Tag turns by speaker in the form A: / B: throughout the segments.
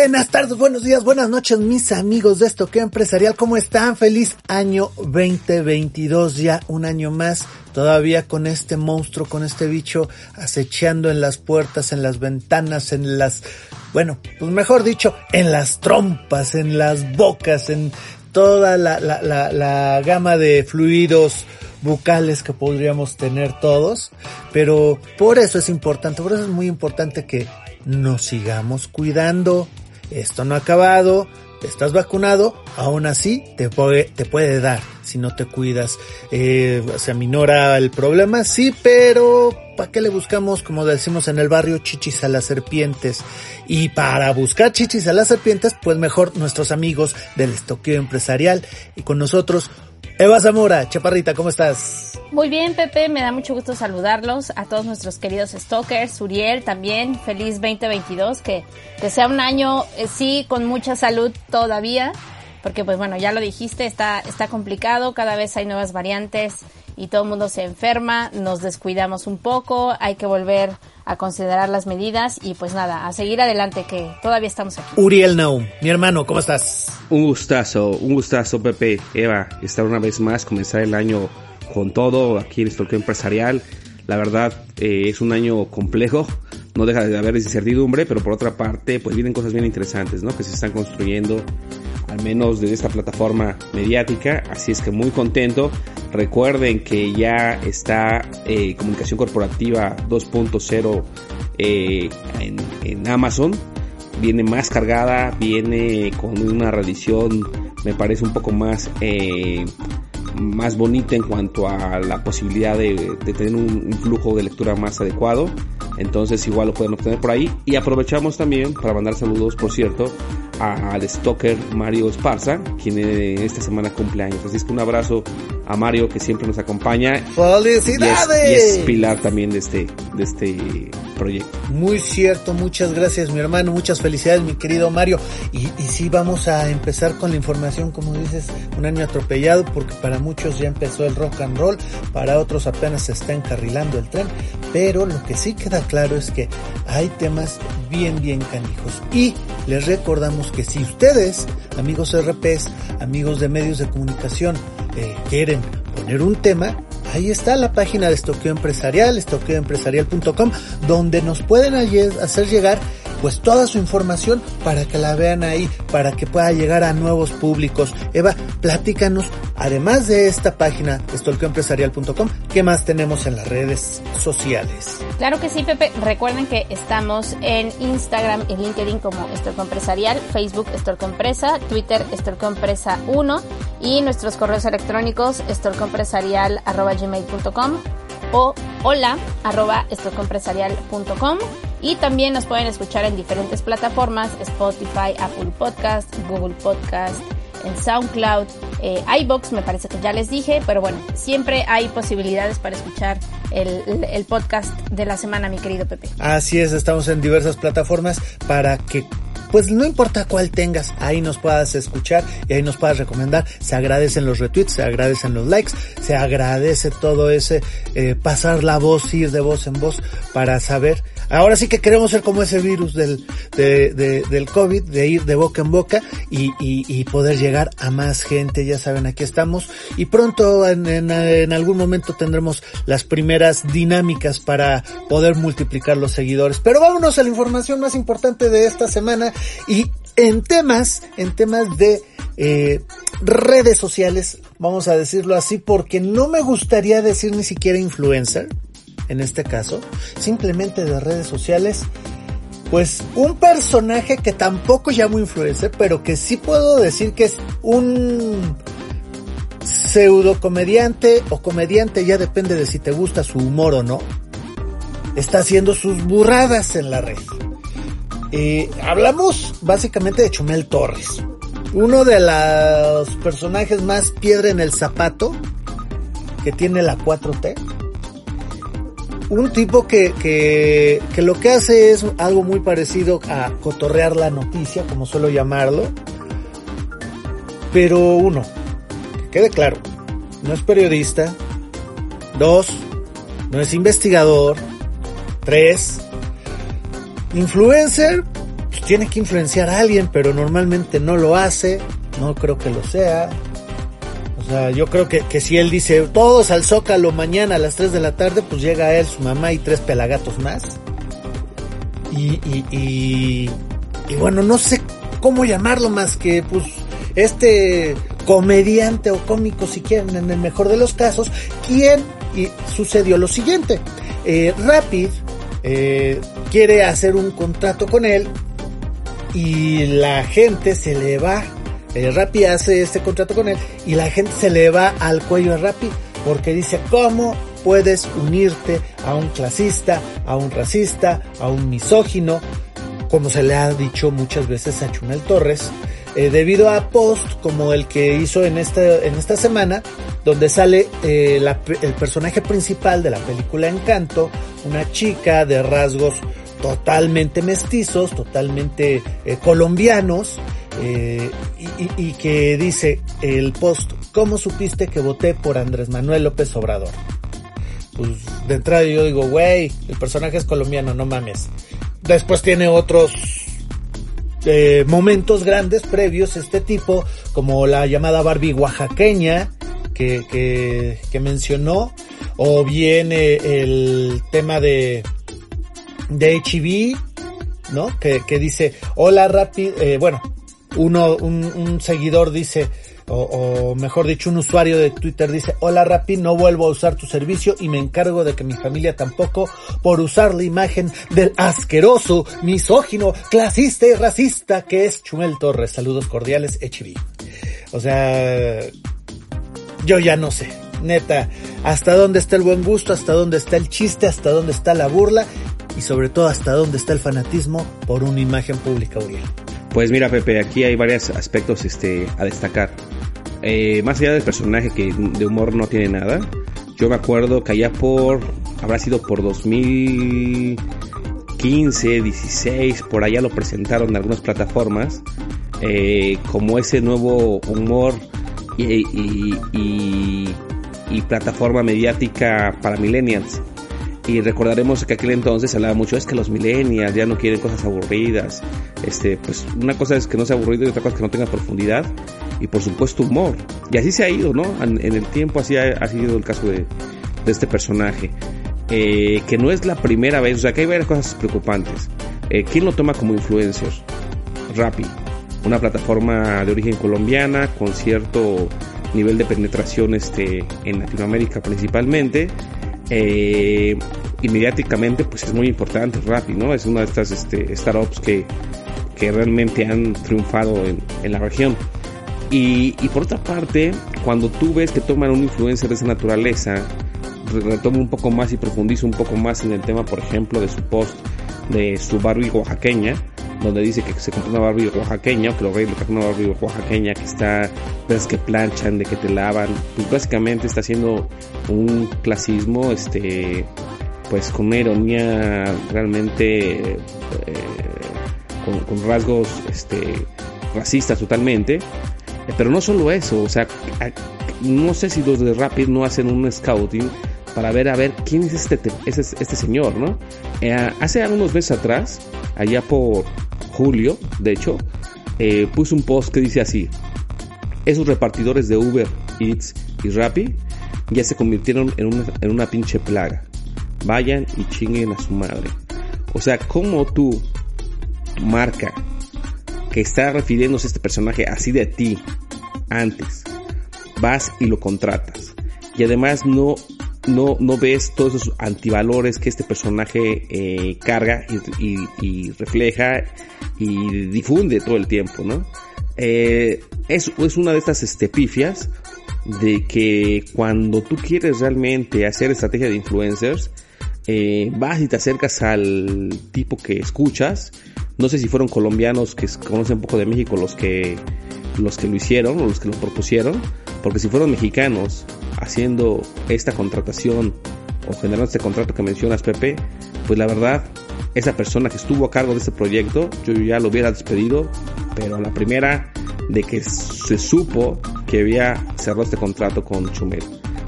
A: Buenas tardes, buenos días, buenas noches, mis amigos de esto que empresarial. ¿Cómo están? Feliz año 2022, ya un año más, todavía con este monstruo, con este bicho acechando en las puertas, en las ventanas, en las, bueno, pues mejor dicho, en las trompas, en las bocas, en toda la, la, la, la gama de fluidos bucales que podríamos tener todos, pero por eso es importante, por eso es muy importante que nos sigamos cuidando. Esto no ha acabado, estás vacunado, aún así te puede, te puede dar si no te cuidas. Eh, se aminora el problema, sí, pero ¿para qué le buscamos, como decimos en el barrio, chichis a las serpientes? Y para buscar chichis a las serpientes, pues mejor nuestros amigos del estoqueo empresarial y con nosotros Eva Zamora, Chaparrita, ¿cómo estás?
B: Muy bien, Pepe, me da mucho gusto saludarlos a todos nuestros queridos stalkers, Uriel también, feliz 2022, que, que sea un año, eh, sí, con mucha salud todavía, porque pues bueno, ya lo dijiste, está, está complicado, cada vez hay nuevas variantes y todo el mundo se enferma, nos descuidamos un poco, hay que volver a considerar las medidas y pues nada, a seguir adelante que todavía estamos aquí.
A: Uriel Naum, mi hermano, ¿cómo estás?
C: Un gustazo, un gustazo Pepe, Eva, estar una vez más, comenzar el año con todo aquí en el empresarial. La verdad eh, es un año complejo, no deja de haber incertidumbre, pero por otra parte pues vienen cosas bien interesantes, ¿no? Que se están construyendo al menos desde esta plataforma mediática, así es que muy contento. Recuerden que ya está eh, Comunicación Corporativa 2.0 eh, en, Amazon, viene más cargada, viene con una redición, me parece un poco más... Eh, más bonita en cuanto a la posibilidad de, de tener un, un, flujo de lectura más adecuado. Entonces igual lo pueden obtener por ahí. Y aprovechamos también para mandar saludos, por cierto, al stalker Mario Esparza, quien esta semana cumple años. Así es que un abrazo a Mario que siempre nos acompaña.
A: ¡Felicidades!
C: Y es, pilar también de este, de este proyecto.
A: Muy cierto, muchas gracias mi hermano, muchas felicidades mi querido Mario. Y, y sí, vamos a empezar con la información, como dices, un año atropellado, porque para muchos ya empezó el rock and roll, para otros apenas se está encarrilando el tren, pero lo que sí queda claro es que hay temas bien, bien canijos. Y les recordamos que si ustedes, amigos RPs, amigos de medios de comunicación, eh, quieren poner un tema, ahí está la página de Estoqueo Empresarial, estoqueoempresarial.com, donde nos pueden hacer llegar pues toda su información para que la vean ahí, para que pueda llegar a nuevos públicos. Eva, platícanos, además de esta página, estolqueoempresarial.com, ¿qué más tenemos en las redes sociales?
B: Claro que sí, Pepe. Recuerden que estamos en Instagram y LinkedIn como Estorco Empresarial, Facebook Estorco Empresa, Twitter Estorco Empresa 1 y nuestros correos electrónicos estorcoempresarial.gmail.com o hola arroba estorcoempresarial.com y también nos pueden escuchar en diferentes plataformas, Spotify, Apple Podcast, Google Podcast, en SoundCloud, eh, iBox, me parece que ya les dije, pero bueno, siempre hay posibilidades para escuchar el, el, podcast de la semana, mi querido Pepe.
A: Así es, estamos en diversas plataformas para que pues no importa cuál tengas, ahí nos puedas escuchar y ahí nos puedas recomendar. Se agradecen los retweets, se agradecen los likes, se agradece todo ese eh, pasar la voz, ir de voz en voz para saber. Ahora sí que queremos ser como ese virus del, de, de, del COVID, de ir de boca en boca y, y, y, poder llegar a más gente. Ya saben, aquí estamos y pronto en, en, en algún momento tendremos las primeras dinámicas para poder multiplicar los seguidores. Pero vámonos a la información más importante de esta semana y en temas, en temas de eh, redes sociales, vamos a decirlo así, porque no me gustaría decir ni siquiera influencer, en este caso, simplemente de redes sociales, pues un personaje que tampoco llamo influencer, pero que sí puedo decir que es un pseudo comediante o comediante, ya depende de si te gusta su humor o no está haciendo sus burradas en la red. Eh, hablamos básicamente de Chumel Torres, uno de los personajes más piedra en el zapato que tiene la 4T. Un tipo que, que, que lo que hace es algo muy parecido a cotorrear la noticia, como suelo llamarlo. Pero uno, que quede claro, no es periodista. Dos, no es investigador. Tres, influencer, pues tiene que influenciar a alguien, pero normalmente no lo hace. No creo que lo sea. Yo creo que, que si él dice todos al Zócalo mañana a las 3 de la tarde, pues llega él, su mamá y tres pelagatos más. Y, y, y, y bueno, no sé cómo llamarlo más que pues este comediante o cómico si quieren en el mejor de los casos, quien y sucedió lo siguiente. Eh, Rapid eh, quiere hacer un contrato con él y la gente se le va. Eh, Rappi hace este contrato con él y la gente se le va al cuello a Rappi porque dice, ¿cómo puedes unirte a un clasista, a un racista, a un misógino? Como se le ha dicho muchas veces a Chumel Torres, eh, debido a post como el que hizo en esta, en esta semana, donde sale eh, el personaje principal de la película Encanto, una chica de rasgos totalmente mestizos, totalmente eh, colombianos, eh, y, que dice el post, ¿cómo supiste que voté por Andrés Manuel López Obrador? Pues de entrada yo digo, güey, el personaje es colombiano, no mames. Después tiene otros eh, momentos grandes previos este tipo, como la llamada Barbie oaxaqueña, que, que, mencionó, o bien eh, el tema de, de HIV, ¿no? Que, que dice, hola rápido, eh, bueno, uno, un, un seguidor dice, o, o, mejor dicho, un usuario de Twitter dice, hola Rappi, no vuelvo a usar tu servicio y me encargo de que mi familia tampoco por usar la imagen del asqueroso, misógino, clasista y racista que es Chumel Torres. Saludos cordiales, HB. O sea, yo ya no sé, neta, hasta dónde está el buen gusto, hasta dónde está el chiste, hasta dónde está la burla y sobre todo hasta dónde está el fanatismo por una imagen pública, Uriel.
C: Pues mira, Pepe, aquí hay varios aspectos este, a destacar. Eh, más allá del personaje que de humor no tiene nada, yo me acuerdo que allá por, habrá sido por 2015, 16, por allá lo presentaron en algunas plataformas, eh, como ese nuevo humor y, plataforma mediática para millennials y recordaremos que aquel entonces se hablaba mucho es que los millennials ya no quieren cosas aburridas este pues una cosa es que no sea aburrido y otra cosa es que no tenga profundidad y por supuesto humor. Y así se ha ido no en, el tiempo así ha, sido el caso de, de este personaje eh, que no es la primera vez o sea que hay varias cosas preocupantes. Eh, quién lo toma como influencer Rappi una plataforma de origen colombiana con cierto nivel de penetración este en Latinoamérica principalmente eh, pues es muy importante Rappi, ¿no? Es una de estas este, startups que, que realmente han triunfado en, en la región. Y, y, por otra parte, cuando tú ves que toman un influencer de esa naturaleza, retomo un poco más y profundizo un poco más en el tema, por ejemplo, de su post de su Barbie oaxaqueña, donde dice que se compró una Barbie oaxaqueña, que lo rey le una Barbie oaxaqueña, que está, ves que planchan, de que te lavan, pues básicamente está haciendo un clasismo, este, pues con una ironía realmente, eh, con, rasgos, este, racistas totalmente, pero no solo eso, o sea, no sé si los de Rapid no hacen un scouting para ver a ver quién es este, este, este señor, ¿no? Eh, hace unos meses atrás, allá por julio, de hecho, eh, puso un post que dice así, esos repartidores de Uber, Eats y Rappi ya se convirtieron en una, en una pinche plaga. Vayan y chinguen a su madre. O sea, como tú, tu marca, que está refiriéndose a este personaje así de ti, antes, vas y lo contratas. Y además no no, no ves todos esos antivalores que este personaje eh, carga y, refleja y difunde todo el tiempo, ¿no? Eh, es, es una de estas estepifias de que cuando tú quieres realmente hacer estrategia de influencers, eh, vas y te acercas al tipo que escuchas. No sé si fueron colombianos que conocen un poco de México los que los que lo hicieron o los que lo propusieron, porque si fueron mexicanos haciendo esta contratación o generando este contrato que mencionas Pepe, pues la verdad esa persona que estuvo a cargo de este proyecto, yo ya lo hubiera despedido, pero a la primera de que se supo que había cerrado este contrato con Chumel.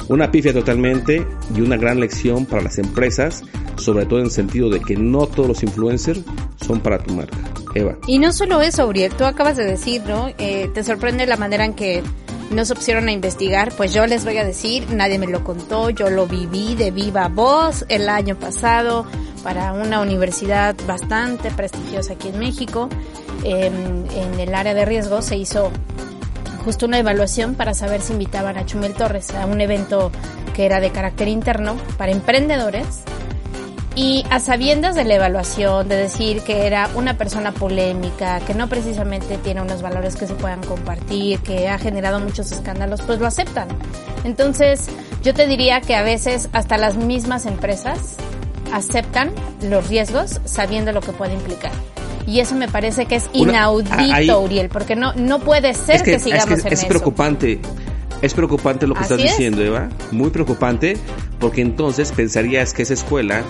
C: Una pifia totalmente y una gran lección para las empresas, sobre todo en el sentido de que no todos los influencers son para tu marca. Eva.
B: Y no solo eso, Uriel, tú acabas de decir, ¿no? Eh, te sorprende la manera en que no se pusieron a investigar, pues yo les voy a decir, nadie me lo contó, yo lo viví de viva voz el año pasado para una universidad bastante prestigiosa aquí en México. en el área de riesgo se hizo justo una evaluación para saber si invitaban a Chumel Torres a un evento que era de carácter interno para emprendedores y a sabiendas de la evaluación, de decir que era una persona polémica, que no precisamente tiene unos valores que se puedan compartir, que ha generado muchos escándalos, pues lo aceptan. Entonces, yo te diría que a veces hasta las mismas empresas aceptan los riesgos sabiendo lo que puede implicar. Y eso me parece que es inaudito, Uriel, porque no, no puede ser que, sigamos
C: es
B: en
C: es preocupante. Es preocupante lo que estás diciendo, Eva. Muy preocupante, porque entonces pensarías que esa escuela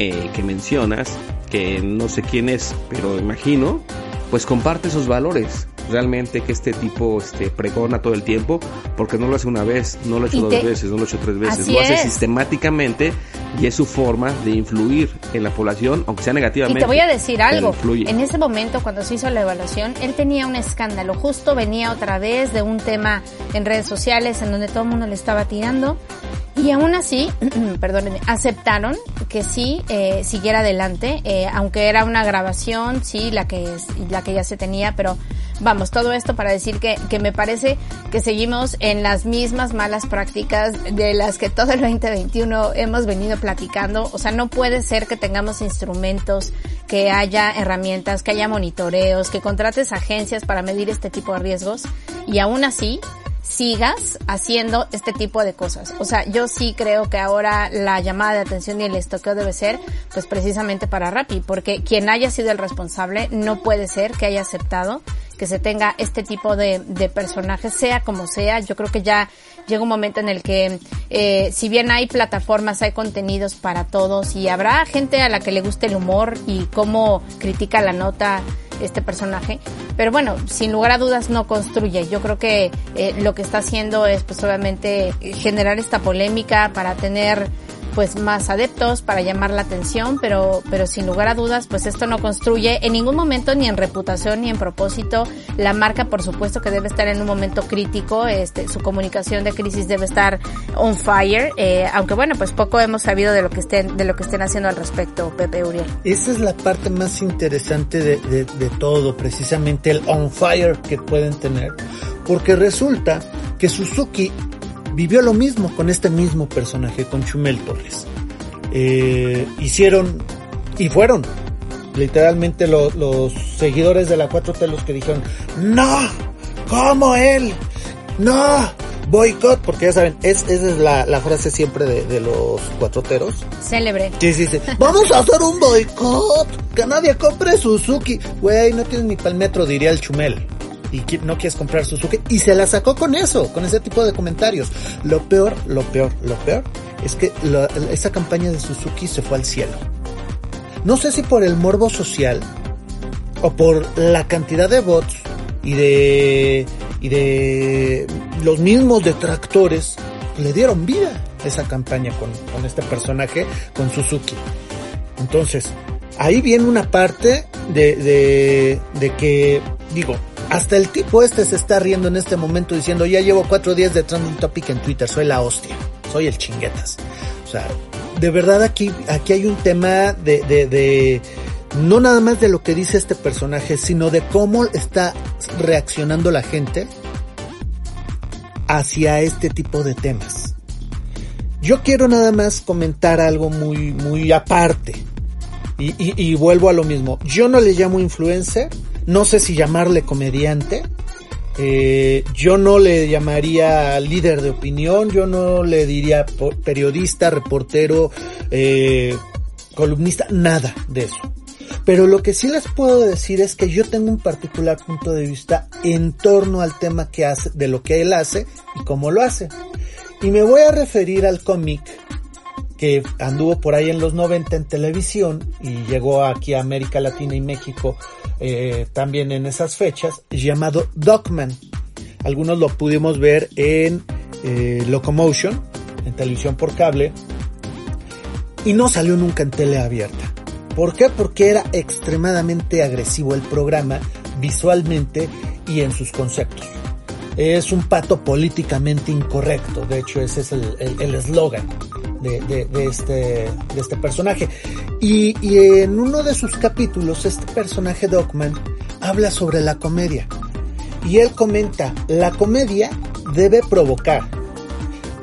C: eh, que mencionas, que no sé quién es, pero imagino, pues comparte esos valores realmente que este tipo este, pregona todo el tiempo, porque no lo hace una vez, no lo ha hecho dos veces, no lo ha hecho tres veces, lo hace sistemáticamente y es su forma de influir en la población, aunque sea negativamente.
B: Y te voy a decir algo, en ese momento cuando se hizo la evaluación, él tenía un escándalo, justo venía otra vez de un tema en redes sociales en donde todo el mundo le estaba tirando y aún así, perdónenme, aceptaron que sí eh, siguiera adelante, eh, aunque era una grabación, sí, la que la que ya se tenía, pero vamos, todo esto para decir que, que me parece que seguimos en las mismas malas prácticas de las que todo el 2021 hemos venido platicando. O sea, no puede ser que tengamos instrumentos, que haya herramientas, que haya monitoreos, que contrates agencias para medir este tipo de riesgos y aún así sigas haciendo este tipo de cosas. O sea, yo sí creo que ahora la llamada de atención y el estoqueo debe ser pues precisamente para Rappi, porque quien haya sido el responsable no puede ser que haya aceptado que se tenga este tipo de, personajes, sea como sea. Yo creo que ya llega un momento en el que, eh, si bien hay plataformas, hay contenidos para todos y habrá gente a la que le guste el humor y cómo critica la nota este personaje. Pero bueno, sin lugar a dudas no construye. Yo creo que eh, lo que está haciendo es pues obviamente generar esta polémica para tener pues más adeptos para llamar la atención, pero, pero sin lugar a dudas, pues esto no construye en ningún momento ni en reputación ni en propósito. La marca, por supuesto, que debe estar en un momento crítico, este, su comunicación de crisis debe estar on fire, eh, aunque bueno, pues poco hemos sabido de lo que estén, de lo que estén haciendo al respecto, Pepe Uriel.
A: Esa es la parte más interesante de, de, de todo, precisamente el on fire que pueden tener, porque resulta que Suzuki vivió lo mismo con este mismo personaje, con Chumel Torres. Eh, hicieron y fueron literalmente los seguidores de la 4T los que dijeron, no, como él, no, boicot, porque ya saben, es, esa es la, la frase siempre de, de, los cuatroteros.
B: Célebre.
A: Sí, sí, sí. Vamos a hacer un boicot, que nadie compre Suzuki. Güey, no tienes ni para el metro, diría el Chumel y no quieres comprar Suzuki y se la sacó con eso, con ese tipo de comentarios. Lo peor, lo peor, lo peor es que esa campaña de Suzuki se fue al cielo. No sé si por el morbo social o por la cantidad de bots y de y de los mismos detractores le dieron vida a esa campaña con, con este personaje, con Suzuki. Entonces, ahí viene una parte de, de, de que, digo, hasta el tipo este se está riendo en este momento diciendo, ya llevo cuatro días de trending topic en Twitter, soy la hostia, soy el chinguetas. O sea, de verdad aquí, aquí hay un tema de, de, de, no nada más de lo que dice este personaje, sino de cómo está reaccionando la gente hacia este tipo de temas. Yo quiero nada más comentar algo muy, muy aparte. Y, y, y vuelvo a lo mismo. Yo no le llamo influencer, no sé si llamarle comediante, Eh, yo no le llamaría líder de opinión, yo no le diría periodista, reportero, eh, columnista, nada de eso. Pero lo que sí les puedo decir es que yo tengo un particular punto de vista en torno al tema que hace, de lo que él hace y cómo lo hace. Y me voy a referir al cómic que anduvo por ahí en los 90 en televisión y llegó aquí a América Latina y México eh, también en esas fechas, llamado Dogman. Algunos lo pudimos ver en eh, Locomotion, en televisión por cable, y no salió nunca en tele abierta. ¿Por qué? Porque era extremadamente agresivo el programa visualmente y en sus conceptos. Es un pato políticamente incorrecto, de hecho ese es el eslogan de, de, este, de este personaje. Y, y en uno de sus capítulos este personaje Dogman habla sobre la comedia. Y él comenta, la comedia debe provocar,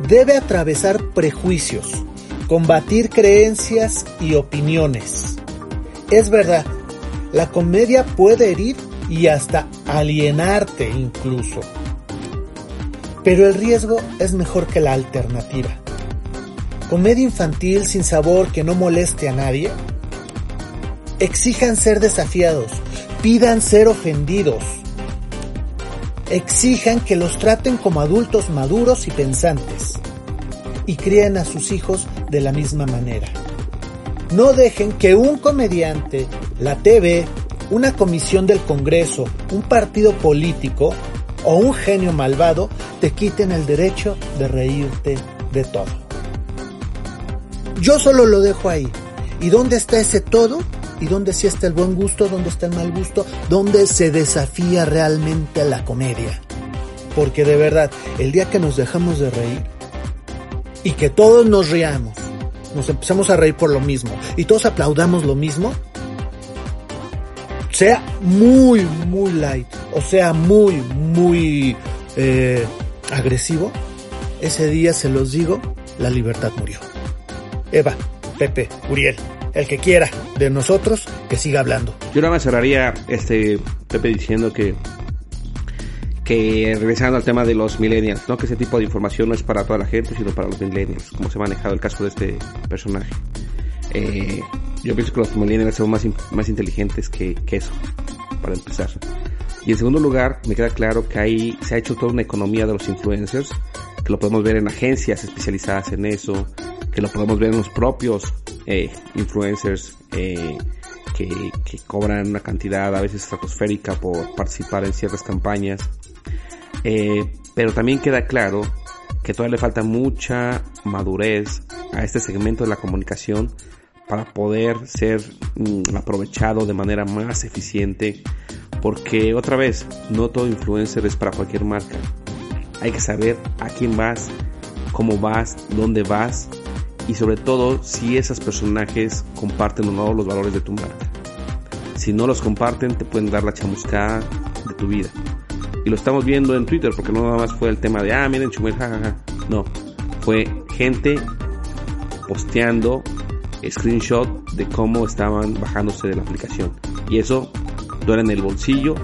A: debe atravesar prejuicios, combatir creencias y opiniones. Es verdad, la comedia puede herir y hasta alienarte incluso. Pero el riesgo es mejor que la alternativa. Comedia infantil sin sabor que no moleste a nadie. Exijan ser desafiados, pidan ser ofendidos. Exijan que los traten como adultos maduros y pensantes. Y críen a sus hijos de la misma manera. No dejen que un comediante, la TV, una comisión del Congreso, un partido político o un genio malvado te quiten el derecho de reírte de todo. Yo solo lo dejo ahí. ¿Y dónde está ese todo? ¿Y dónde sí está el buen gusto? ¿Dónde está el mal gusto? ¿Dónde se desafía realmente la comedia? Porque de verdad, el día que nos dejamos de reír y que todos nos riamos, nos empezamos a reír por lo mismo y todos aplaudamos lo mismo, sea muy, muy light o sea muy, muy eh, agresivo, ese día se los digo, la libertad murió. Eva, Pepe, Uriel, el que quiera de nosotros que siga hablando.
C: Yo nada más cerraría este Pepe diciendo que que regresando al tema de los millennials, ¿no? Que ese tipo de información no es para toda la gente, sino para los millennials, como se ha manejado el caso de este personaje. Eh, yo pienso que los millennials son más, más inteligentes que, que eso, para empezar. Y en segundo lugar, me queda claro que ahí se ha hecho toda una economía de los influencers, que lo podemos ver en agencias especializadas en eso, que lo podemos ver en los propios eh, influencers eh, que, que, cobran una cantidad a veces estratosférica por participar en ciertas campañas. Eh, pero también queda claro que todavía le falta mucha madurez a este segmento de la comunicación para poder ser mm, aprovechado de manera más eficiente porque otra vez no todo influencer es para cualquier marca hay que saber a quién vas cómo vas dónde vas y sobre todo si esos personajes comparten o no los valores de tu marca. Si no los comparten te pueden dar la chamuscada de tu vida. Y lo estamos viendo en Twitter porque no nada más fue el tema de, ah, miren Chumel, jajaja. No, fue gente posteando screenshot de cómo estaban bajándose de la aplicación. Y eso duele en el bolsillo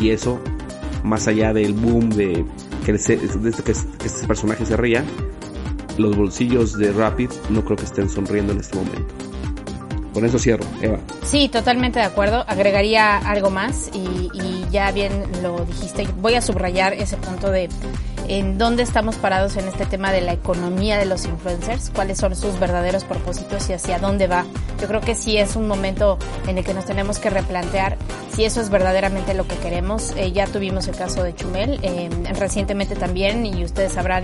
C: y eso, más allá del boom de que, que este personaje se ría, los bolsillos de Rapid no creo que estén sonriendo en este momento. Con eso cierro, Eva.
B: Sí, totalmente de acuerdo. Agregaría algo más y, y ya bien lo dijiste. Voy a subrayar ese punto de en dónde estamos parados en este tema de la economía de los influencers, cuáles son sus verdaderos propósitos y hacia dónde va. Yo creo que sí es un momento en el que nos tenemos que replantear si eso es verdaderamente lo que queremos. Eh, ya tuvimos el caso de Chumel eh, recientemente también y ustedes sabrán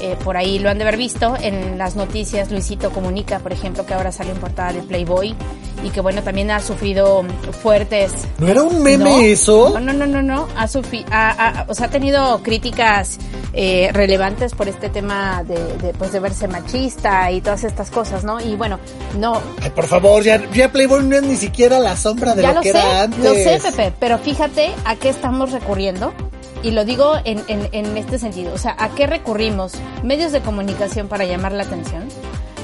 B: eh, por ahí lo han de haber visto en las noticias. Luisito Comunica, por ejemplo, que ahora sale en portada de Playboy y que bueno, también ha sufrido fuertes.
A: ¿No era un meme eso?
B: No, no, no, no, no. Ha, o sea, ha tenido críticas eh, relevantes por este tema de, pues, de verse machista y todas estas cosas, ¿no? Y bueno, no.
A: Ay, por favor, ya, ya Playboy no es ni siquiera la sombra de lo, que era antes.
B: Lo sé, Pepe, pero fíjate a qué estamos recurriendo y lo digo en, en, este sentido, o sea, ¿a qué recurrimos? Medios de comunicación para llamar la atención,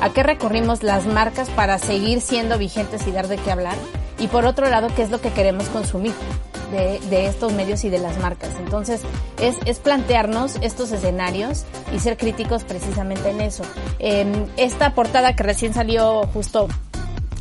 B: ¿a qué recurrimos las marcas para seguir siendo vigentes y dar de qué hablar? Y por otro lado, ¿qué es lo que queremos consumir? de, de, estos medios y de las marcas. Entonces, es, es plantearnos estos escenarios y ser críticos precisamente en eso. Eh, esta portada que recién salió justo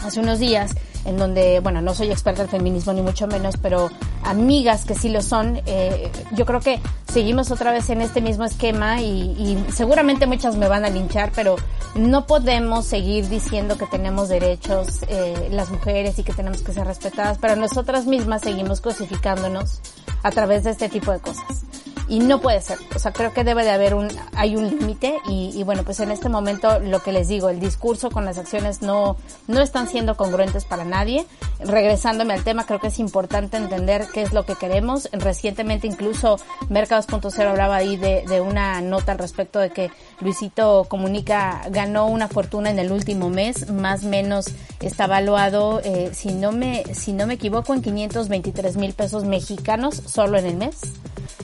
B: hace unos días, en donde, bueno, no soy experta en feminismo ni mucho menos, pero amigas que sí lo son, eh, yo creo que seguimos otra vez en este mismo esquema y, y, seguramente muchas me van a linchar, pero no podemos seguir diciendo que tenemos derechos eh, las mujeres y que tenemos que ser respetadas, pero nosotras mismas seguimos crucificándonos a través de este tipo de cosas y no puede ser. O sea, creo que debe de haber un, hay un límite y, y, bueno, pues en este momento lo que les digo, el discurso con las acciones no, no están siendo congruentes para nadie. Regresándome al tema, creo que es importante entender qué es lo que queremos. Recientemente incluso Mercados.0 hablaba ahí de, de una nota al respecto de que Luisito Comunica ganó una fortuna en el último mes, más o menos está evaluado, eh, si no me, si no me equivoco, en 523 mil pesos mexicanos solo en el mes.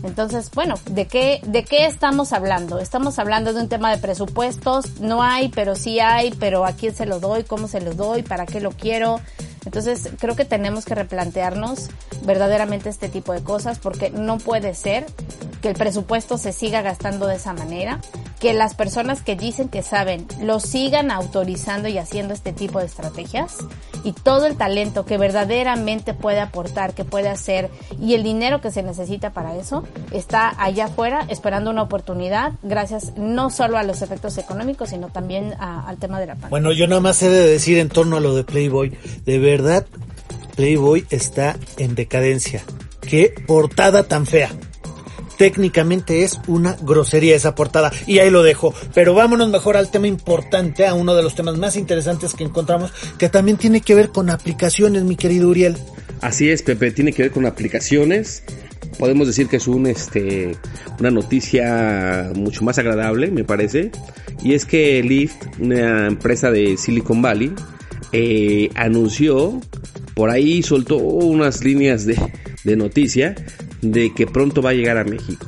B: Entonces, bueno, ¿de qué, ¿de qué estamos hablando? Estamos hablando de un tema de presupuestos, no hay, pero sí hay, pero a quién se lo doy, cómo se lo doy, para qué lo quiero. Entonces, creo que tenemos que replantearnos verdaderamente este tipo de cosas porque no puede ser que el presupuesto se siga gastando de esa manera, que las personas que dicen que saben lo sigan autorizando y haciendo este tipo de estrategias y todo el talento que verdaderamente puede aportar, que puede hacer y el dinero que se necesita para eso está allá afuera esperando una oportunidad gracias no solo a los efectos económicos sino también a, al tema de la pandemia.
A: Bueno, yo nada más he de decir en torno a lo de Playboy, de verdad Playboy está en decadencia. Qué portada tan fea técnicamente es una grosería esa portada y ahí lo dejo. Pero vámonos mejor al tema importante, a uno de los temas más interesantes que encontramos, que también tiene que ver con aplicaciones, mi querido Uriel.
C: Así es, Pepe, tiene que ver con aplicaciones. Podemos decir que es un, este, una noticia mucho más agradable, me parece. Y es que Lyft, una empresa de Silicon Valley, eh, anunció, por ahí soltó unas líneas de, de noticia de que pronto va a llegar a México.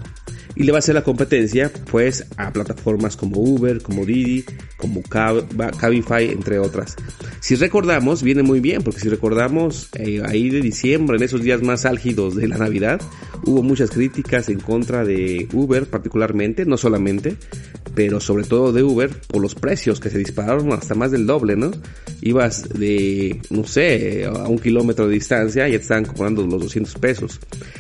C: Y le va a hacer la competencia, pues, a plataformas como Uber, como Didi, como Cabify, entre otras. Si recordamos, viene muy bien, porque si recordamos, eh, ahí de diciembre, en esos días más álgidos de la Navidad, hubo muchas críticas en contra de Uber, particularmente, no solamente, pero sobre todo de Uber, por los precios que se dispararon hasta más del doble, ¿no? Ibas de, no sé, a un kilómetro de distancia y ya estaban cobrando los 200 pesos.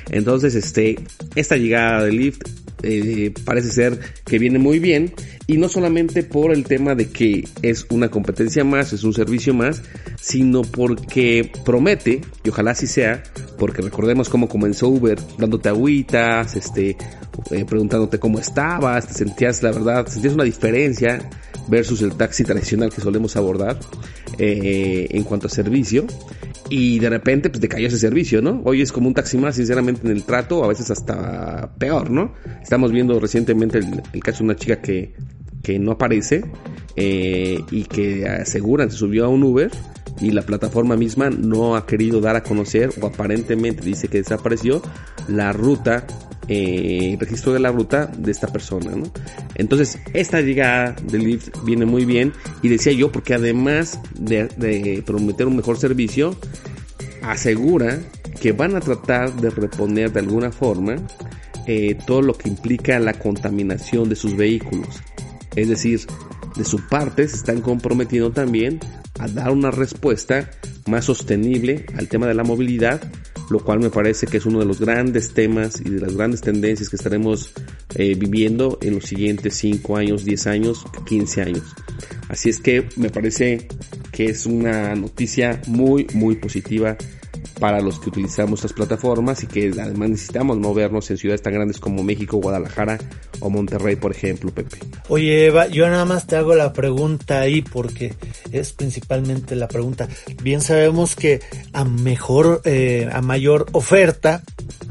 C: Entonces, este, esta llegada de Lyft eh, parece ser que viene muy bien. Y no solamente por el tema de que es una competencia más, es un servicio más, sino porque promete, y ojalá así sea, porque recordemos cómo comenzó Uber, dándote agüitas, este, eh, preguntándote cómo estabas, te sentías, la verdad, sentías una diferencia versus el taxi tradicional que solemos abordar eh, en cuanto a servicio y de repente pues cayó ese servicio, ¿no? Hoy es como un taxi más, sinceramente, en el trato, a veces hasta peor, ¿no? Estamos viendo recientemente el, el caso de una chica que, que no aparece eh, y que aseguran se subió a un Uber y la plataforma misma no ha querido dar a conocer o aparentemente dice que desapareció la ruta eh, registro de la ruta de esta persona. Entonces, esta llegada de Lyft viene muy bien y decía yo porque además de, de prometer un mejor servicio, asegura que van a tratar de reponer de alguna forma eh, todo lo que implica la contaminación de sus vehículos. Es decir, de su parte se están comprometiendo también a dar una respuesta más sostenible al tema de la movilidad, lo cual me parece que es uno de los grandes temas y de las grandes tendencias que estaremos eh, viviendo en los siguientes 5 años, 10 años, 15 años. Así es que me parece que es una noticia muy, muy positiva para los que utilizamos estas plataformas y que además necesitamos movernos en ciudades tan grandes como México, Guadalajara o Monterrey, por ejemplo, Pepe.
A: Oye, Eva, yo nada más te hago la pregunta ahí porque es principalmente la pregunta. Bien sabemos que a mejor, eh, a mayor oferta,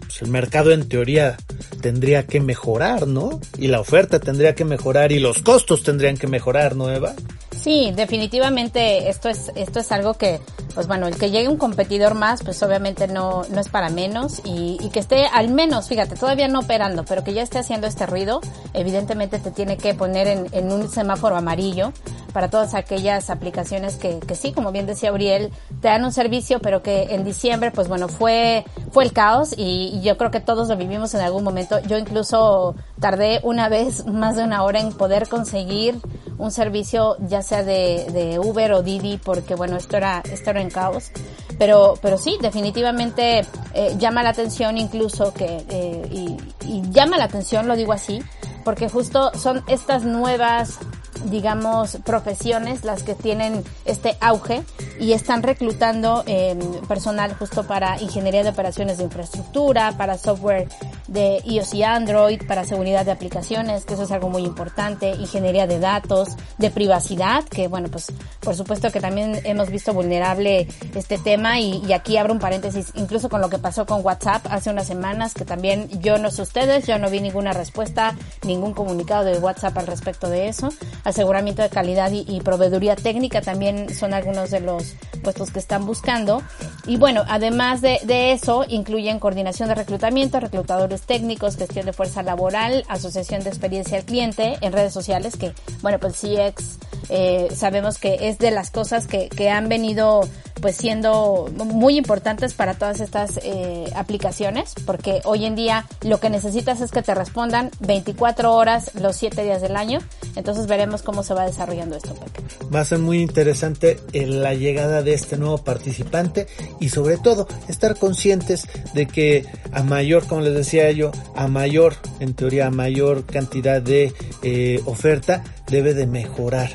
A: pues el mercado en teoría tendría que mejorar, ¿no? Y la oferta tendría que mejorar y los costos tendrían que mejorar, ¿no, Eva?
B: Sí, definitivamente esto es esto es algo que, pues bueno, el que llegue un competidor más, pues obviamente no no es para menos y, y que esté al menos, fíjate, todavía no operando, pero que ya esté haciendo este ruido, evidentemente te tiene que poner en, en un semáforo amarillo para todas aquellas aplicaciones que, que sí, como bien decía Uriel, te dan un servicio, pero que en diciembre, pues bueno, fue, fue el caos y, y yo creo que todos lo vivimos en algún momento. Yo incluso tardé una vez más de una hora en poder conseguir un servicio ya sea de, de Uber o Didi porque bueno esto era esto era caos. Pero pero sí definitivamente eh, llama la atención incluso que eh, y, y llama la atención lo digo así porque justo son estas nuevas digamos, profesiones las que tienen este auge y están reclutando eh, personal justo para ingeniería de operaciones de infraestructura, para software de iOS y Android, para seguridad de aplicaciones, que eso es algo muy importante, ingeniería de datos, de privacidad, que bueno, pues por supuesto que también hemos visto vulnerable este tema y, y aquí abro un paréntesis, incluso con lo que pasó con WhatsApp hace unas semanas, que también yo no sé ustedes, yo no vi ninguna respuesta, ningún comunicado de WhatsApp al respecto de eso aseguramiento de calidad y, y, proveeduría técnica también son algunos de los puestos que están buscando. Y bueno, además de, de, eso, incluyen coordinación de reclutamiento, reclutadores técnicos, gestión de fuerza laboral, asociación de experiencia al cliente en redes sociales, que bueno, pues CX eh, sabemos que es de las cosas que, que han venido pues siendo muy importantes para todas estas eh, aplicaciones, porque hoy en día lo que necesitas es que te respondan 24 horas los 7 días del año. Entonces veremos cómo se va desarrollando esto, Pepe.
A: Va a ser muy interesante la llegada de este nuevo participante y sobre todo estar conscientes de que a mayor, como les decía yo, a mayor, en teoría, a mayor cantidad de eh, oferta, debe de mejorar.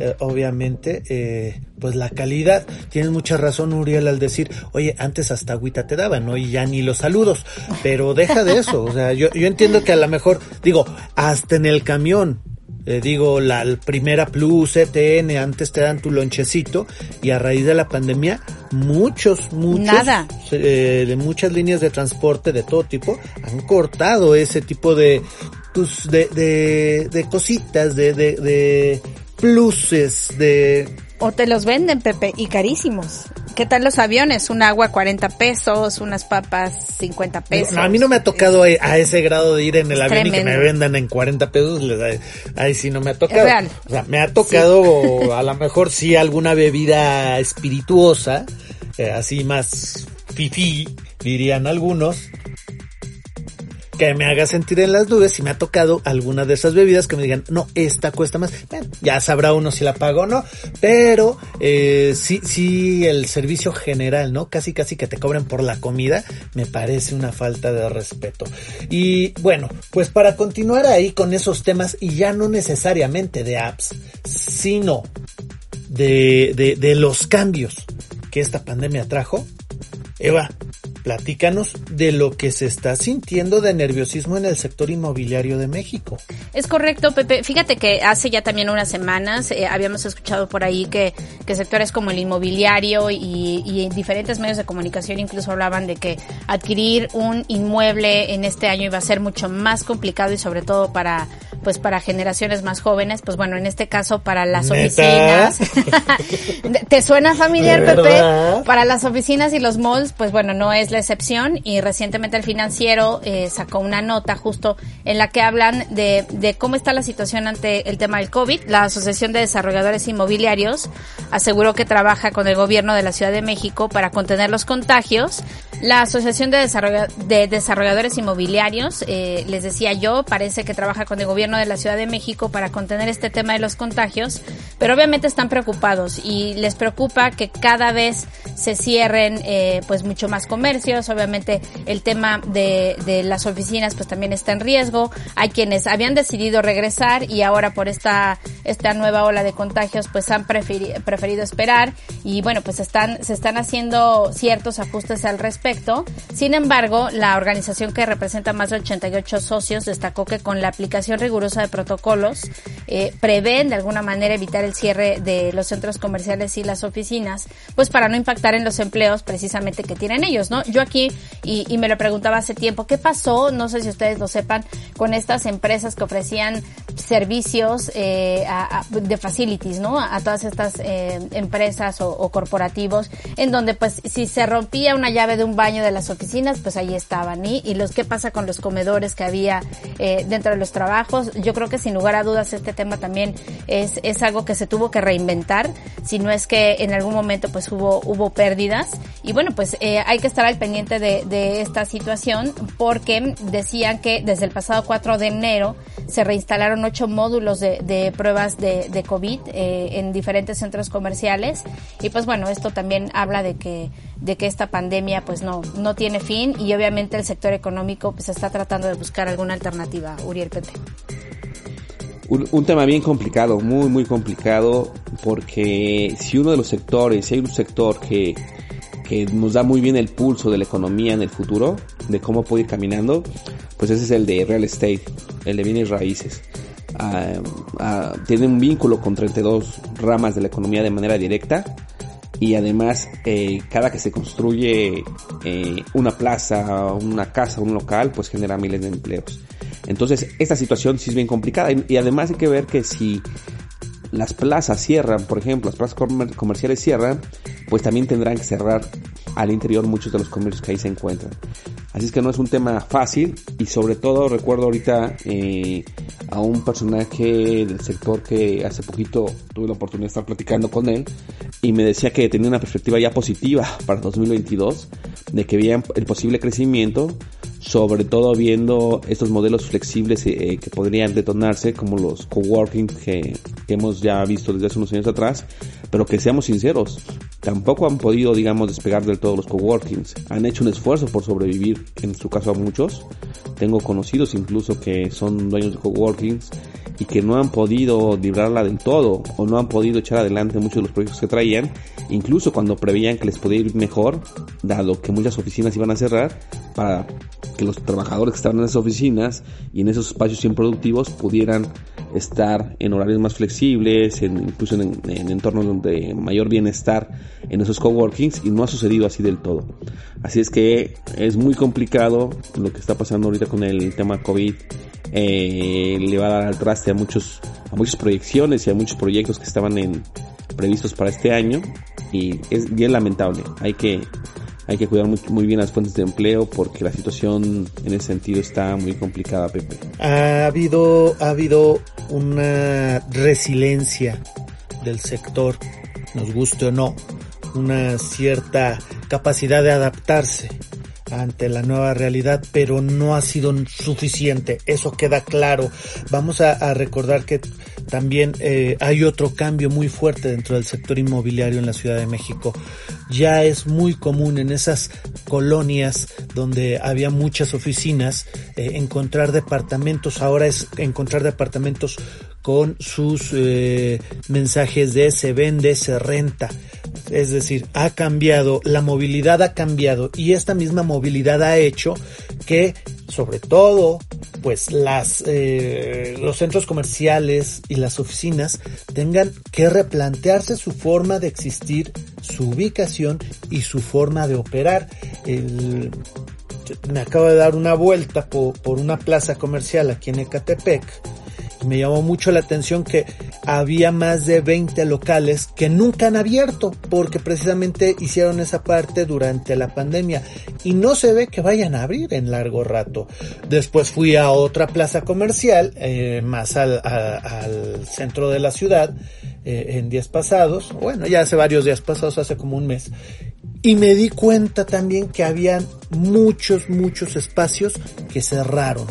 A: Eh, obviamente, eh, pues la calidad. Tienes mucha razón, Uriel, al decir, oye, antes hasta agüita te daban, ¿no? Y ya ni los saludos. Pero deja de eso. O sea, yo, yo entiendo que a lo mejor, digo, hasta en el camión, eh, digo, la, la, primera Plus, ETN, antes te dan tu lonchecito y a raíz de la pandemia, muchos, muchos,
B: Nada.
A: Eh, de muchas líneas de transporte de todo tipo han cortado ese tipo de, pues, de, de, de cositas, de, de, de pluses, de
B: o te los venden, Pepe, y carísimos. ¿Qué tal los aviones? Un agua 40 pesos, unas papas 50 pesos.
A: No, a mí no me ha tocado a, a ese grado de ir en el avión tremendo. y que me vendan en 40 pesos. Ahí sí no me ha tocado.
B: Es real.
A: O sea, me ha tocado sí. a lo mejor sí alguna bebida espirituosa, eh, así más fifí, dirían algunos que me haga sentir en las nubes si me ha tocado alguna de esas bebidas que me digan, no, esta cuesta más. Ya sabrá uno si la pago o no, pero eh, sí, sí, el servicio general, ¿no? Casi, casi que te cobren por la comida, me parece una falta de respeto. Y bueno, pues para continuar ahí con esos temas, y ya no necesariamente de apps, sino de, de, de los cambios que esta pandemia trajo, Eva, platícanos de lo que se está sintiendo de nerviosismo en el sector inmobiliario de México.
B: Es correcto, Pepe. Fíjate que hace ya también unas semanas eh, habíamos escuchado por ahí que, que sectores como el inmobiliario y, y, diferentes medios de comunicación incluso hablaban de que adquirir un inmueble en este año iba a ser mucho más complicado y sobre todo para pues para generaciones más jóvenes, pues bueno, en este caso para las
A: ¿Neta?
B: oficinas. ¿Te suena familiar, Pepe? Para las oficinas y los malls, pues bueno, no es la excepción y recientemente el financiero eh, sacó una nota justo en la que hablan de, de cómo está la situación ante el tema del COVID. La Asociación de Desarrolladores Inmobiliarios aseguró que trabaja con el gobierno de la Ciudad de México para contener los contagios. La Asociación de, Desarroll de Desarrolladores Inmobiliarios, eh, les decía yo, parece que trabaja con el gobierno de la Ciudad de México para contener este tema de los contagios, pero obviamente están preocupados y les preocupa que cada vez se cierren eh, pues mucho más comercios, obviamente el tema de, las oficinas pues también está en riesgo, hay quienes habían decidido regresar y ahora por esta, esta nueva ola de contagios pues han preferi preferido esperar. Y bueno pues están, se están haciendo ciertos ajustes al respecto, sin embargo la organización que representa más de 88 socios destacó que con la aplicación rigurosa de protocolos eh, prevén de alguna manera evitar el cierre de los centros comerciales y las oficinas, pues para no impactar en los empleos precisamente que tienen ellos, ¿no? Yo aquí, y, y me lo preguntaba hace tiempo, ¿qué pasó? No sé si ustedes lo sepan, con estas empresas que ofrecían servicios eh, de facilities, ¿no? A, todas estas eh, empresas o, corporativos, en donde pues si se rompía una llave de un baño de las oficinas, pues ahí estaban. Y, y los qué pasa con los comedores que había eh, dentro de los trabajos. Yo creo que sin lugar a dudas este tema también es, es algo que se tuvo que reinventar, si no es que en algún momento pues hubo, hubo pérdidas. Y bueno, pues eh, hay que estar al pendiente de, de esta situación porque decían que desde el pasado 4 de enero se reinstalaron ocho módulos de, de pruebas de, de COVID eh, en diferentes centros comerciales y pues bueno, esto también habla de que de que esta pandemia pues no no tiene fin y obviamente el sector económico pues está tratando de buscar alguna alternativa, Uriel Pepe.
C: Un, un, tema bien complicado, muy muy complicado, porque si uno de los sectores, si hay un sector que, que nos da muy bien el pulso de la economía en el futuro, de cómo puede ir caminando, pues ese es el de real estate, el de bienes raíces. Uh, uh, tiene un vínculo con 32 ramas de la economía de manera directa y además eh, cada que se construye eh, una plaza, una casa, un local, pues genera miles de empleos. Entonces esta situación sí es bien complicada y, y además hay que ver que si las plazas cierran, por ejemplo, las plazas comer comerciales cierran, pues también tendrán que cerrar al interior muchos de los comercios que ahí se encuentran. Así es que no es un tema fácil y sobre todo recuerdo ahorita eh, a un personaje del sector que hace poquito tuve la oportunidad de estar platicando con él y me decía que tenía una perspectiva ya positiva para 2022 de que veían el posible crecimiento sobre todo viendo estos modelos flexibles eh, que podrían detonarse como los coworking que, que hemos ya visto desde hace unos años atrás, pero que seamos sinceros, tampoco han podido, digamos, despegar del todo los coworkings. Han hecho un esfuerzo por sobrevivir, en su caso a muchos. Tengo conocidos incluso que son dueños de coworkings y que no han podido librarla del todo o no han podido echar adelante muchos de los proyectos que traían, incluso cuando preveían que les podía ir mejor, dado que muchas oficinas iban a cerrar, para que los trabajadores que estaban en esas oficinas y en esos espacios improductivos pudieran estar en horarios más flexibles, en, incluso en, en entornos de mayor bienestar en esos coworkings y no ha sucedido así del todo. Así es que es muy complicado lo que está pasando ahorita con el tema COVID. Eh, le va a dar al traste a muchos, a muchas proyecciones y a muchos proyectos que estaban en, previstos para este año y es bien lamentable. Hay que, hay que cuidar muy, muy, bien las fuentes de empleo porque la situación en ese sentido está muy complicada, Pepe.
A: Ha habido, ha habido una resiliencia del sector, nos guste o no, una cierta capacidad de adaptarse ante la nueva realidad, pero no ha sido suficiente. Eso queda claro. Vamos a, recordar que también eh, hay otro cambio muy fuerte dentro del sector inmobiliario en la Ciudad de México. Ya es muy común en esas colonias donde había muchas oficinas eh, encontrar departamentos. Ahora es encontrar departamentos con sus eh, mensajes de se vende, se renta. Es decir, ha cambiado, la movilidad ha cambiado y esta misma movilidad ha hecho que, sobre todo, pues las, eh, los centros comerciales y las oficinas tengan que replantearse su forma de existir, su ubicación y su forma de operar. Me acabo de dar una vuelta por, por una plaza comercial aquí en Ecatepec me llamó mucho la atención que había más de 20 locales que nunca han abierto porque precisamente hicieron esa parte durante la pandemia. Y no se ve que vayan a abrir en largo rato. Después fui a otra plaza comercial eh, más al, centro de la ciudad eh, en días pasados, bueno ya hace varios días pasados, hace como un mes. Y me di cuenta también que habían muchos, muchos espacios que cerraron,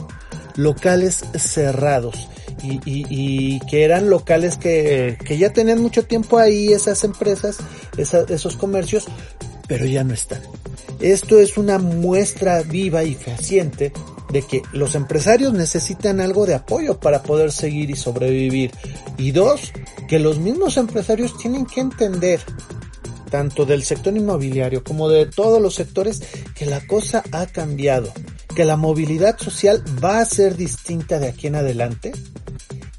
A: locales cerrados y, y, y, que eran locales que, que, ya tenían mucho tiempo ahí, esas empresas, esa, esos comercios, pero ya no están. Esto es una muestra viva y fehaciente de que los empresarios necesitan algo de apoyo para poder seguir y sobrevivir. Y dos, que los mismos empresarios tienen que entender tanto del sector inmobiliario como de todos los sectores, que la cosa ha cambiado, que la movilidad social va a ser distinta de aquí en adelante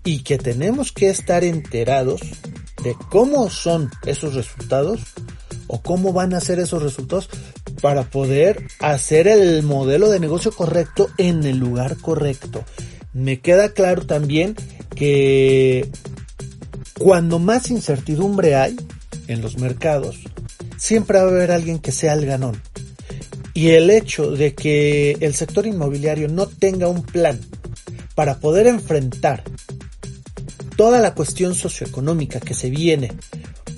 A: y que tenemos que estar enterados de cómo son esos resultados o cómo van a ser esos resultados para poder hacer el modelo de negocio correcto en el lugar correcto. Me queda claro también que cuando más incertidumbre hay en los mercados, siempre va a haber alguien que sea el ganón. Y el hecho de que el sector inmobiliario no tenga un plan para poder enfrentar toda la cuestión socioeconómica que se viene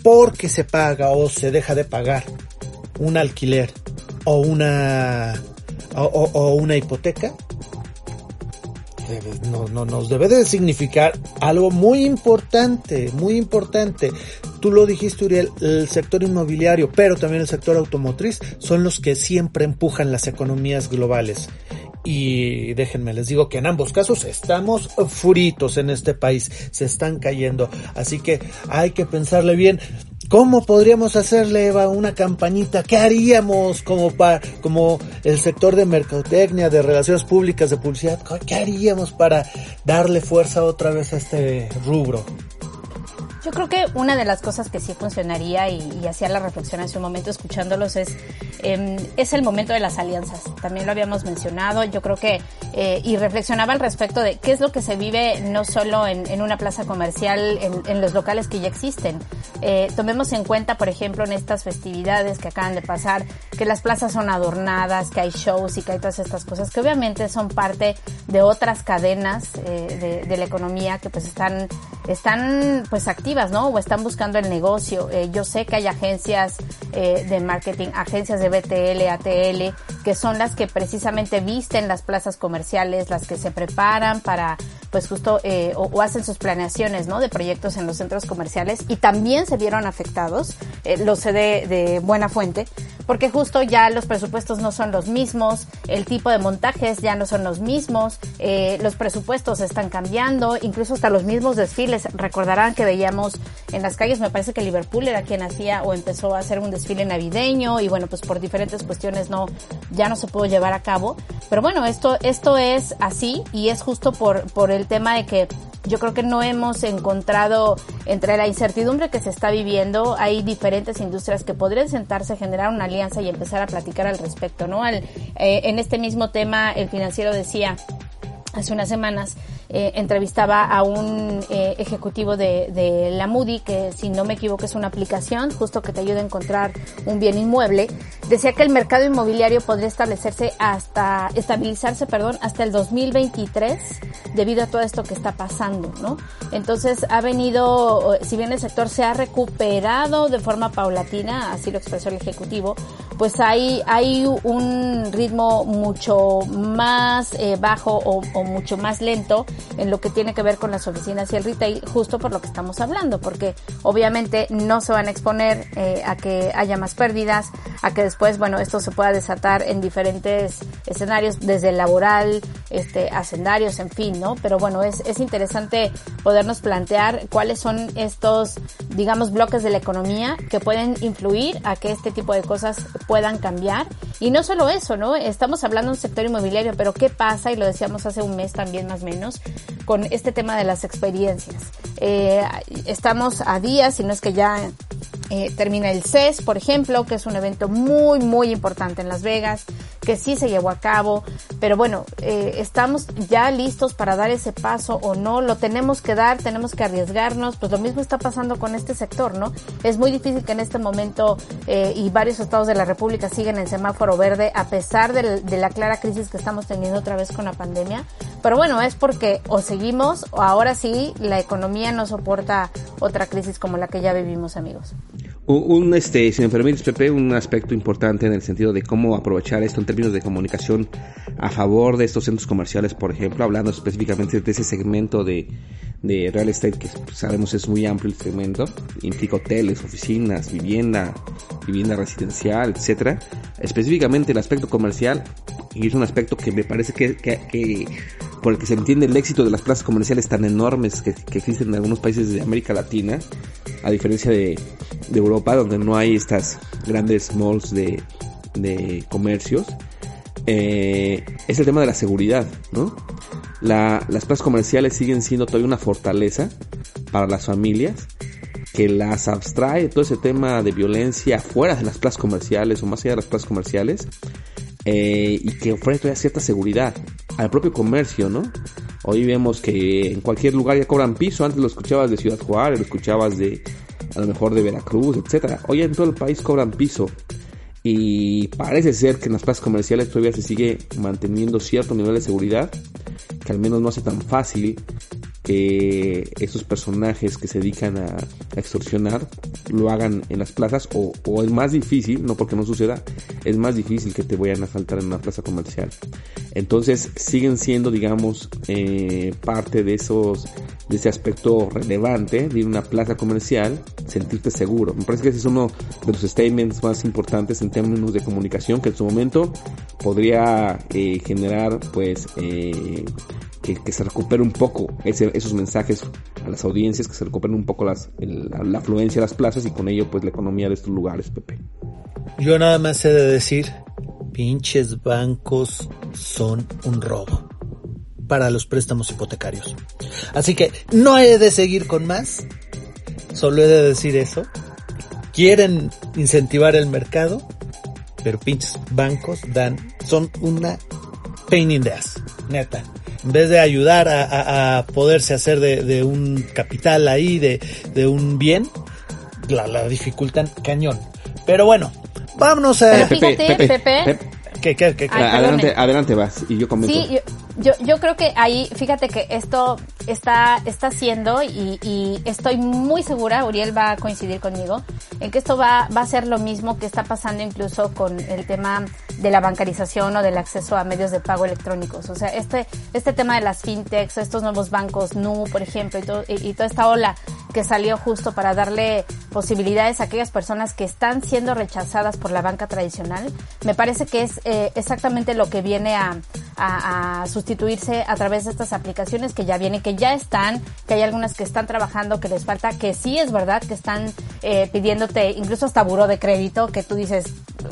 A: porque se paga o se deja de pagar un alquiler o una o, una hipoteca no, no, nos debe de significar algo muy importante, muy importante. Tú lo dijiste, Uriel, el sector inmobiliario, pero también el sector automotriz son los que siempre empujan las economías globales. Y déjenme, les digo que en ambos casos estamos furitos en este país, se están cayendo. Así que hay que pensarle bien. ¿Cómo podríamos hacerle, Eva, una campañita? ¿Qué haríamos como para, como el sector de mercadotecnia, de relaciones públicas, de publicidad? ¿Qué haríamos para darle fuerza otra vez a este rubro?
B: Yo creo que una de las cosas que sí funcionaría y, hacía la reflexión hace un momento escuchándolos es em, es el momento de las alianzas. También lo habíamos mencionado. Yo creo que eh, y reflexionaba al respecto de qué es lo que se vive no solo en, una plaza comercial, en, los locales que ya existen. Eh, tomemos en cuenta, por ejemplo, en estas festividades que acaban de pasar, que las plazas son adornadas, que hay shows y que hay todas estas cosas que obviamente son parte de otras cadenas eh, de, la economía que pues están están pues activas ¿no? O están buscando el negocio. Yo sé que hay agencias de marketing, agencias de BTL, ATL, que son las que precisamente visten las plazas comerciales, las que se preparan para pues justo eh, o, hacen sus planeaciones no de proyectos en los centros comerciales y también se vieron afectados lo sé de, de, buena fuente porque justo ya los presupuestos no son los mismos el tipo de montajes ya no son los mismos los presupuestos están cambiando incluso hasta los mismos desfiles recordarán que veíamos en las calles. Me parece que Liverpool era quien hacía o empezó a hacer un desfile navideño y bueno, pues por diferentes cuestiones no, ya no se pudo llevar a cabo. Pero bueno, esto, esto es así y es justo por, por el tema de que yo creo que no hemos encontrado entre la incertidumbre que se está viviendo, hay diferentes industrias que podrían sentarse, generar una alianza y empezar a platicar al respecto, ¿no? Al, eh, en este mismo tema, el financiero decía hace unas semanas eh, entrevistaba a un eh, ejecutivo de, de, la Moody, que si no me equivoco es una aplicación justo que te ayuda a encontrar un bien inmueble, decía que el mercado inmobiliario podría establecerse hasta, estabilizarse, perdón, hasta el 2023 debido a todo esto que está pasando, ¿no? Entonces ha venido, si bien el sector se ha recuperado de forma paulatina, así lo expresó el ejecutivo, pues hay, hay un ritmo mucho más eh, bajo o, mucho más lento en lo que tiene que ver con las oficinas y el retail, justo por lo que estamos hablando, porque obviamente no se van a exponer eh, a que haya más pérdidas, a que después, bueno, esto se pueda desatar en diferentes escenarios, desde laboral, este, hacendarios, en fin, ¿no? Pero bueno, es, es interesante podernos plantear cuáles son estos, digamos, bloques de la economía que pueden influir a que este tipo de cosas puedan cambiar. Y no solo eso, ¿no? Estamos hablando de un sector inmobiliario, pero ¿qué pasa? Y lo decíamos hace un mes también más o menos, con este tema de las experiencias. Eh, estamos a días, si no es que ya eh, termina el CES, por ejemplo, que es un evento muy, muy importante en Las Vegas, que sí se llevó a cabo, pero bueno, eh, estamos ya listos para dar ese paso o no, lo tenemos que dar, tenemos que arriesgarnos, pues lo mismo está pasando con este sector, ¿no? Es muy difícil que en este momento eh, y varios estados de la República siguen en semáforo verde a pesar de, de la clara crisis que estamos teniendo otra vez con la pandemia, pero bueno, es porque o seguimos o ahora sí la economía no soporta otra crisis como la que ya vivimos, amigos.
C: Un, este, si me permites, Pepe, un aspecto importante en el sentido de cómo aprovechar esto en términos de comunicación a favor de estos centros comerciales, por ejemplo, hablando específicamente de ese segmento de, de real estate que sabemos es muy amplio el segmento, implica hoteles, oficinas, vivienda, vivienda residencial, etcétera. Específicamente el aspecto comercial, y es un aspecto que me parece que, que, por el que se entiende el éxito de las plazas comerciales tan enormes que, que existen en algunos países de América Latina, a diferencia de, de Europa, donde no hay estas grandes malls de, de comercios, eh, es el tema de la seguridad, ¿no? La, las plazas comerciales siguen siendo todavía una fortaleza para las familias que las abstrae todo ese tema de violencia fuera de las plazas comerciales o más allá de las plazas comerciales eh, y que ofrece todavía cierta seguridad al propio comercio, ¿no? Hoy vemos que en cualquier lugar ya cobran piso. Antes lo escuchabas de Ciudad Juárez, lo escuchabas de a lo mejor de Veracruz, etcétera. Hoy en todo el país cobran piso. Y parece ser que en las plazas comerciales todavía se sigue manteniendo cierto nivel de seguridad, que al menos no hace tan fácil que esos personajes que se dedican a, extorsionar lo hagan en las plazas o, es más difícil, no porque no suceda, es más difícil que te vayan a faltar en una plaza comercial. Entonces siguen siendo, digamos, eh, parte de esos, de ese aspecto relevante de ir a una plaza comercial, sentirte seguro. Me parece que ese es uno de los statements más importantes en términos de comunicación que en su momento podría eh, generar, pues, eh, que, se recupere un poco esos mensajes a las audiencias, que se recuperen un poco las, la, afluencia de las plazas y con ello pues la economía de estos lugares, Pepe.
A: Yo nada más he de decir, pinches bancos son un robo para los préstamos hipotecarios. Así que no he de seguir con más, solo he de decir eso. Quieren incentivar el mercado, pero pinches bancos dan, son una pain in the ass, neta en vez de ayudar a, poderse hacer de, un capital ahí, de, un bien, la, la, dificultan cañón. Pero bueno, vámonos a...
B: Pepe, Pepe, Pepe,
C: Pepe. adelante, adelante vas y yo comento.
B: Sí, yo, yo creo que ahí, fíjate que esto está, está haciendo y, y, estoy muy segura, Uriel va a coincidir conmigo, en que esto va, va a ser lo mismo que está pasando incluso con el tema de la bancarización o del acceso a medios de pago electrónicos. O sea, este, este tema de las fintechs, estos nuevos bancos NU, por ejemplo, y, todo, y, toda esta ola que salió justo para darle posibilidades a aquellas personas que están siendo rechazadas por la banca tradicional, me parece que es eh, exactamente lo que viene a, a, a sustituirse a través de estas aplicaciones que ya vienen, que ya están, que hay algunas que están trabajando, que les falta, que sí es verdad que están eh, pidiéndote incluso hasta buró de crédito, que tú dices,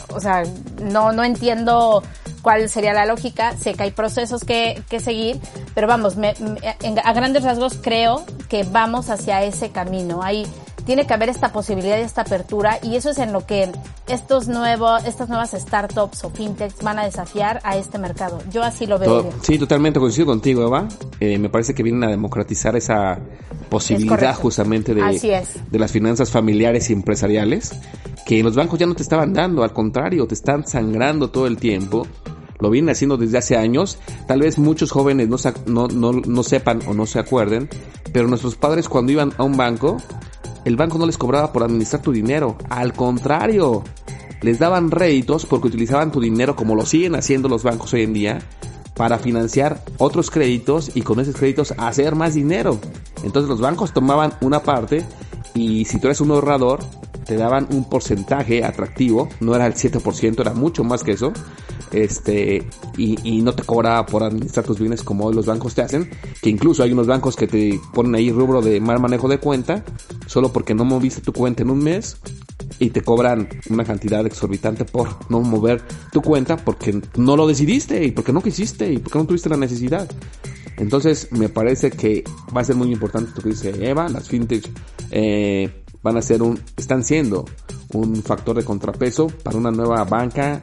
B: o sea, no, no entiendo cuál sería la lógica, sé que hay procesos que, que seguir, pero vamos, a grandes rasgos creo que vamos hacia ese camino. Hay tiene que haber esta posibilidad y esta apertura y eso es en lo que estos nuevos, estas nuevas startups o fintechs van a desafiar a este mercado. Yo así lo veo.
C: sí, totalmente coincido contigo, Eva. Eh, me parece que vienen a democratizar esa posibilidad justamente de, de las finanzas familiares y empresariales que los bancos ya no te estaban dando, al contrario, te están sangrando todo el tiempo lo vienen haciendo desde hace años. Tal vez muchos jóvenes no, no, no, no, sepan o no se acuerden, pero nuestros padres cuando iban a un banco el banco no les cobraba por administrar tu dinero. Al contrario, les daban réditos porque utilizaban tu dinero como lo siguen haciendo los bancos hoy en día para financiar otros créditos y con esos créditos hacer más dinero. Entonces los bancos tomaban una parte y si tú eres un ahorrador, te daban un porcentaje atractivo, no era el 7%, era mucho más que eso, este, y, no te cobraba por administrar tus bienes como hoy los bancos te hacen, que incluso hay unos bancos que te ponen ahí rubro de mal manejo de cuenta, solo porque no moviste tu cuenta en un mes, y te cobran una cantidad exorbitante por no mover tu cuenta porque no lo decidiste y porque no quisiste y porque no tuviste la necesidad. Entonces me parece que va a ser muy importante lo que dice Eva, las fintech eh, van a ser un, están siendo un factor de contrapeso para una nueva banca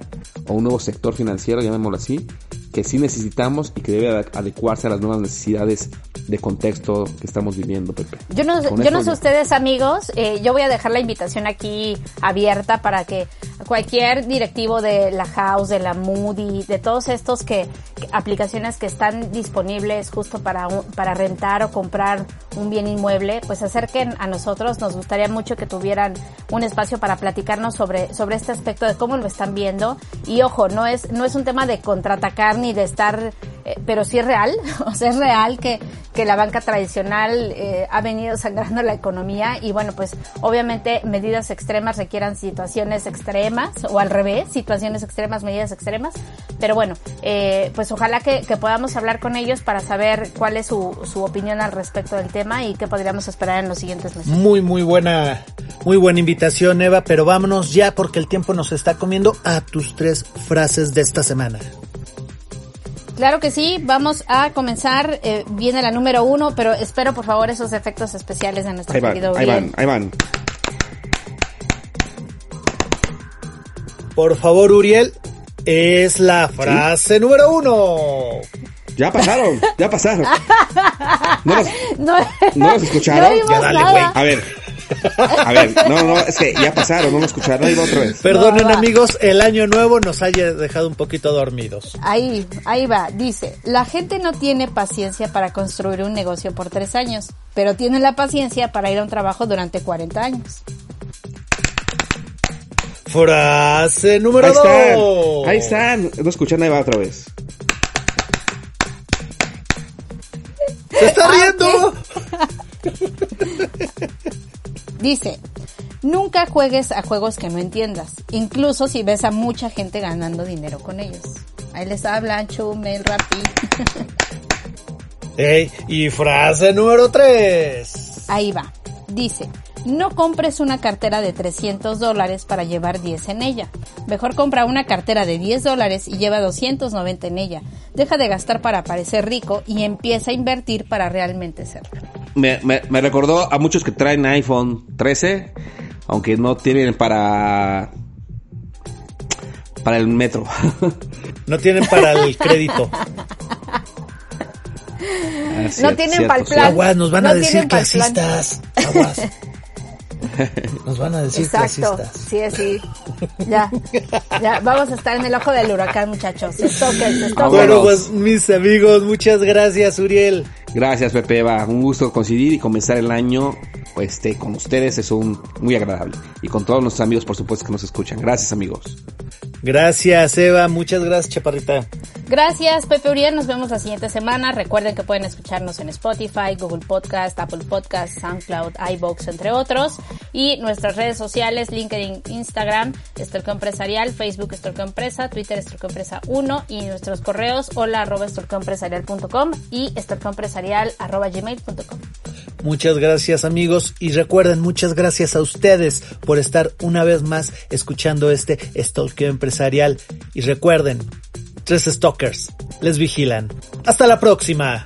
C: o un nuevo sector financiero, llamémoslo así, que sí necesitamos y que debe adecuarse a las nuevas necesidades de contexto que estamos viviendo, Pepe.
B: Yo no, yo no sé ustedes, amigos, eh, yo voy a dejar la invitación aquí abierta para que cualquier directivo de la House, de la Moody, de todos estos que, aplicaciones que están disponibles justo para, para rentar o comprar un bien inmueble, pues acerquen a nosotros. Nos gustaría mucho que tuvieran un espacio para platicarnos sobre, sobre este aspecto de cómo lo están viendo. Y ojo, no es, no es un tema de contraatacar ni de estar eh, pero sí es real, o sea, es real que, que la banca tradicional eh, ha venido sangrando la economía y bueno, pues obviamente medidas extremas requieran situaciones extremas o al revés, situaciones extremas, medidas extremas, pero bueno, eh, pues ojalá que, que, podamos hablar con ellos para saber cuál es su, su opinión al respecto del tema y qué podríamos esperar en los siguientes meses.
A: Muy, muy buena, muy buena invitación, Eva, pero vámonos ya porque el tiempo nos está comiendo a tus tres frases de esta semana.
B: Claro que sí, vamos a comenzar. Eh, viene la número uno, pero espero por favor esos efectos especiales de nuestro
C: ahí querido Ahí van, ahí van.
A: Por favor, Uriel, es la frase número uno.
C: Ya pasaron, ya pasaron. ¿No los,
B: No,
C: ¿no los escucharon?
A: Ya dale, güey.
C: A ver, a ver, no, no, es que ya pasaron, no lo escucharon, ahí va otra vez.
A: Perdonen
B: No,
A: amigos, el año nuevo nos haya dejado un poquito dormidos.
B: Ahí, ahí va. Dice, la gente no tiene paciencia para construir un negocio por tres años, pero tiene la paciencia para ir a un trabajo durante 40 años.
A: Frase número
C: Ahí están,
A: dos.
C: ahí están, no escuchan, ahí va otra vez.
A: ¡Se está riendo!
B: Dice, nunca juegues a juegos que no entiendas, incluso si ves a mucha gente ganando dinero con ellos. Ahí les hablan Chumel, Rappi.
A: Ey, y frase número tres.
B: Ahí va. Dice, no compres una cartera de 300 dólares para llevar 10 en ella. Mejor compra una cartera de 10 dólares y lleva 290 en ella. Deja de gastar para parecer rico y empieza a invertir para realmente serlo.
C: Me, me, me recordó a muchos que traen iPhone 13, aunque no tienen para para el metro.
A: No tienen para el crédito.
C: Ah,
B: No tienen pa'l plan.
A: Aguas, nos van
B: No
A: a decir clasistas. Aguas. Nos van a decir
B: Exacto.
A: clasistas.
B: Sí, sí. Ya. Ya. Vamos a estar en el ojo del huracán, muchachos.
A: Bueno, pues mis amigos, muchas gracias, Uriel.
C: Gracias, Pepe. Va, un gusto coincidir y comenzar el año pues, este, con ustedes. Es un muy agradable. Y con todos nuestros amigos, por supuesto, que nos escuchan. Gracias, amigos.
A: Gracias, Eva. Muchas gracias, Chaparrita.
B: Gracias, Pepe Uriel. Nos vemos la siguiente semana. Recuerden que pueden escucharnos en Spotify, Google Podcast, Apple Podcast, SoundCloud, iBox, entre otros. Y nuestras redes sociales, LinkedIn, Instagram, Estorco Empresarial, Facebook Estorco Empresa, Twitter Estorco Empresa 1 y nuestros correos hola arroba estorcoempresarial.com y estorcoempresarial arroba gmail.com.
A: Muchas gracias amigos y recuerden muchas gracias a ustedes por estar una vez más escuchando este Stalkeo Empresarial y recuerden, tres stalkers les vigilan. Hasta la próxima.